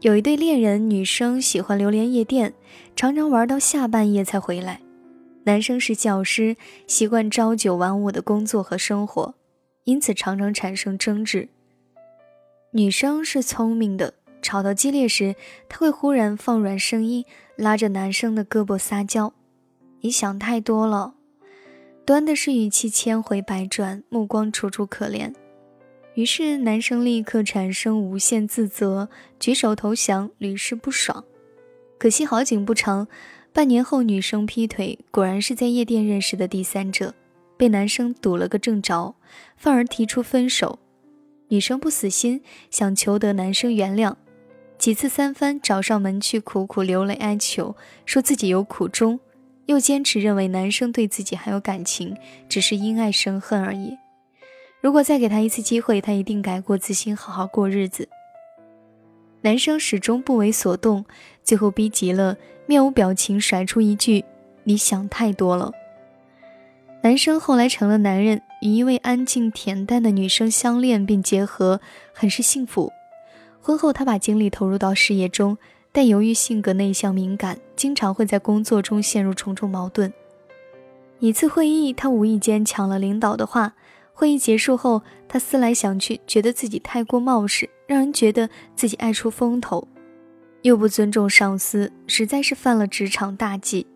有一对恋人，女生喜欢流连夜店，常常玩到下半夜才回来。男生是教师，习惯朝九晚五的工作和生活，因此常常产生争执。女生是聪明的，吵到激烈时，她会忽然放软声音，拉着男生的胳膊撒娇：“你想太多了。”端的是语气千回百转，目光楚楚可怜。于是男生立刻产生无限自责，举手投降，屡试不爽。可惜好景不长，半年后女生劈腿，果然是在夜店认识的第三者，被男生堵了个正着，反而提出分手。女生不死心，想求得男生原谅，几次三番找上门去，苦苦流泪哀求，说自己有苦衷，又坚持认为男生对自己还有感情，只是因爱生恨而已。如果再给他一次机会，他一定改过自新，好好过日子。男生始终不为所动，最后逼急了，面无表情甩出一句：“你想太多了。”男生后来成了男人，与一位安静恬淡的女生相恋并结合，很是幸福。婚后，他把精力投入到事业中，但由于性格内向敏感，经常会在工作中陷入重重矛盾。一次会议，他无意间抢了领导的话。会议结束后，他思来想去，觉得自己太过冒失，让人觉得自己爱出风头，又不尊重上司，实在是犯了职场大忌。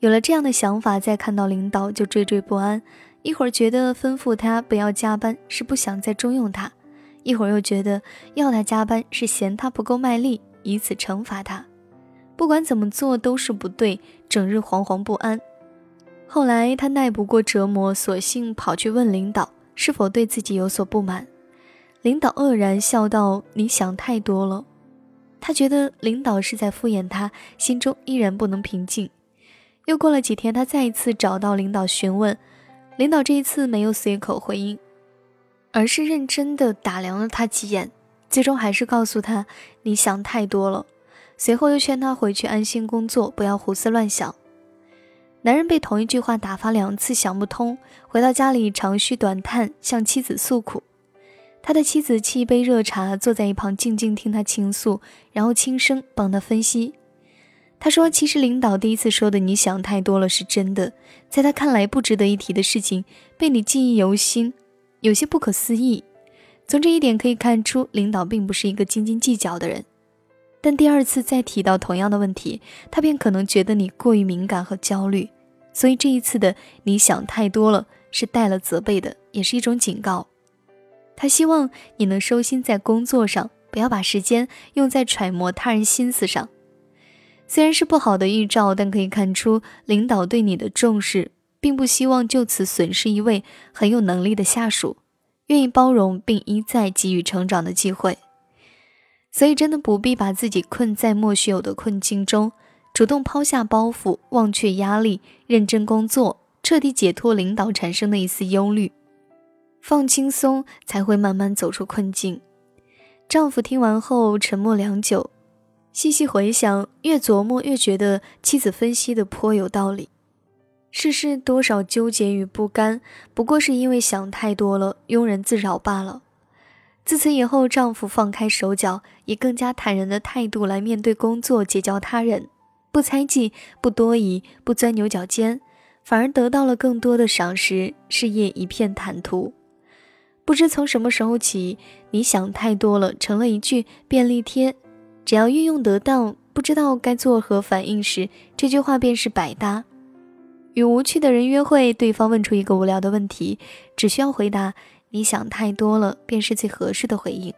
有了这样的想法，再看到领导就惴惴不安，一会儿觉得吩咐他不要加班是不想再重用他，一会儿又觉得要他加班是嫌他不够卖力，以此惩罚他。不管怎么做都是不对，整日惶惶不安。后来他耐不过折磨，索性跑去问领导是否对自己有所不满。领导愕然笑道：“你想太多了。”他觉得领导是在敷衍他，心中依然不能平静。又过了几天，他再一次找到领导询问，领导这一次没有随口回应，而是认真的打量了他几眼，最终还是告诉他：“你想太多了。”随后又劝他回去安心工作，不要胡思乱想。男人被同一句话打发两次，想不通，回到家里长吁短叹，向妻子诉苦。他的妻子沏一杯热茶，坐在一旁静静听他倾诉，然后轻声帮他分析。他说：“其实领导第一次说的‘你想太多了’是真的，在他看来不值得一提的事情，被你记忆犹新，有些不可思议。从这一点可以看出，领导并不是一个斤斤计较的人。”但第二次再提到同样的问题，他便可能觉得你过于敏感和焦虑，所以这一次的你想太多了是带了责备的，也是一种警告。他希望你能收心在工作上，不要把时间用在揣摩他人心思上。虽然是不好的预兆，但可以看出领导对你的重视，并不希望就此损失一位很有能力的下属，愿意包容并一再给予成长的机会。所以，真的不必把自己困在莫须有的困境中，主动抛下包袱，忘却压力，认真工作，彻底解脱领导产生的一丝忧虑，放轻松，才会慢慢走出困境。丈夫听完后沉默良久，细细回想，越琢磨越觉得妻子分析的颇有道理。世事多少纠结与不甘，不过是因为想太多了，庸人自扰罢了。自此以后，丈夫放开手脚，以更加坦然的态度来面对工作，结交他人，不猜忌，不多疑，不钻牛角尖，反而得到了更多的赏识，事业一片坦途。不知从什么时候起，你想太多了，成了一句便利贴，只要运用得当，不知道该作何反应时，这句话便是百搭。与无趣的人约会，对方问出一个无聊的问题，只需要回答。你想太多了，便是最合适的回应。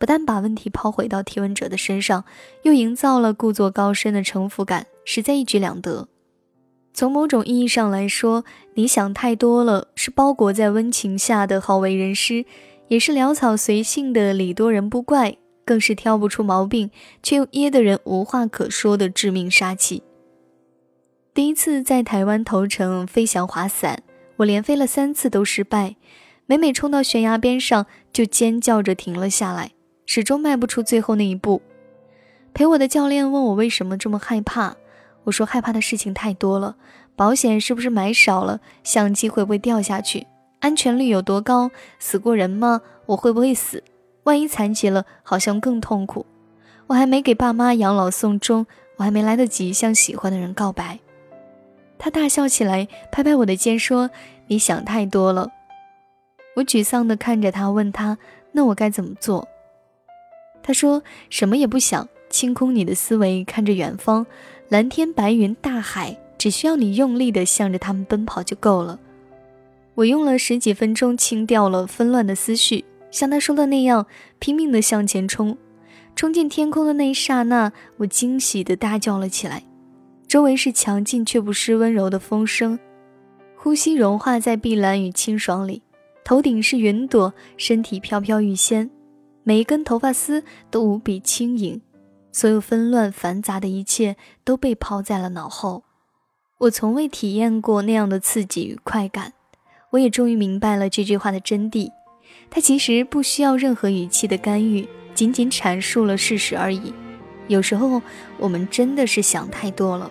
不但把问题抛回到提问者的身上，又营造了故作高深的城府感，实在一举两得。从某种意义上来说，你想太多了是包裹在温情下的好为人师，也是潦草随性的礼多人不怪，更是挑不出毛病却又噎得人无话可说的致命杀气。第一次在台湾投诚飞翔滑伞，我连飞了三次都失败。每每冲到悬崖边上，就尖叫着停了下来，始终迈不出最后那一步。陪我的教练问我为什么这么害怕，我说害怕的事情太多了：保险是不是买少了？相机会不会掉下去？安全率有多高？死过人吗？我会不会死？万一残疾了，好像更痛苦。我还没给爸妈养老送终，我还没来得及向喜欢的人告白。他大笑起来，拍拍我的肩说：“你想太多了。”我沮丧地看着他，问他：“那我该怎么做？”他说：“什么也不想，清空你的思维，看着远方，蓝天白云大海，只需要你用力地向着他们奔跑就够了。”我用了十几分钟清掉了纷乱的思绪，像他说的那样，拼命地向前冲。冲进天空的那一刹那，我惊喜地大叫了起来。周围是强劲却不失温柔的风声，呼吸融化在碧蓝与清爽里。头顶是云朵，身体飘飘欲仙，每一根头发丝都无比轻盈。所有纷乱繁杂的一切都被抛在了脑后。我从未体验过那样的刺激与快感。我也终于明白了这句话的真谛。它其实不需要任何语气的干预，仅仅阐述了事实而已。有时候，我们真的是想太多了。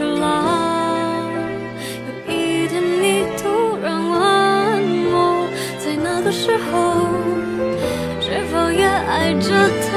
后的事啦，有一天你突然问我，在那个时候是否也爱着他？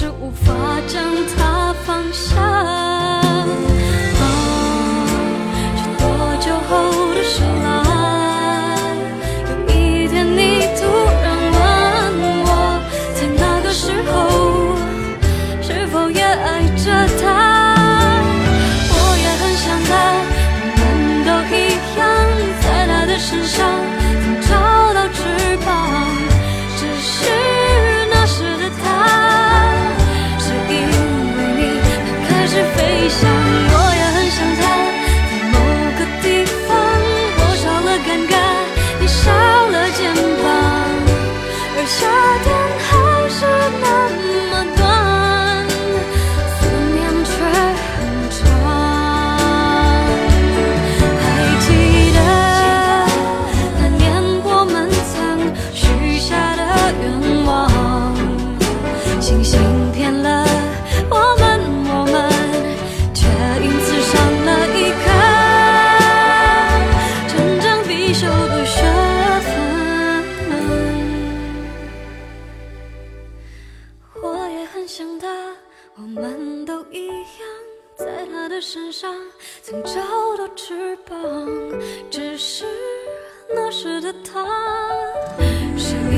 是无法将他放下。是多久后的醒来？有一天你突然问我在那个时候是否也爱着他。想他，我们都一样，在他的身上曾找到翅膀，只是那时的他，是因为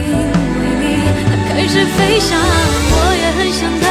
你，他开始飞翔。我也很想他，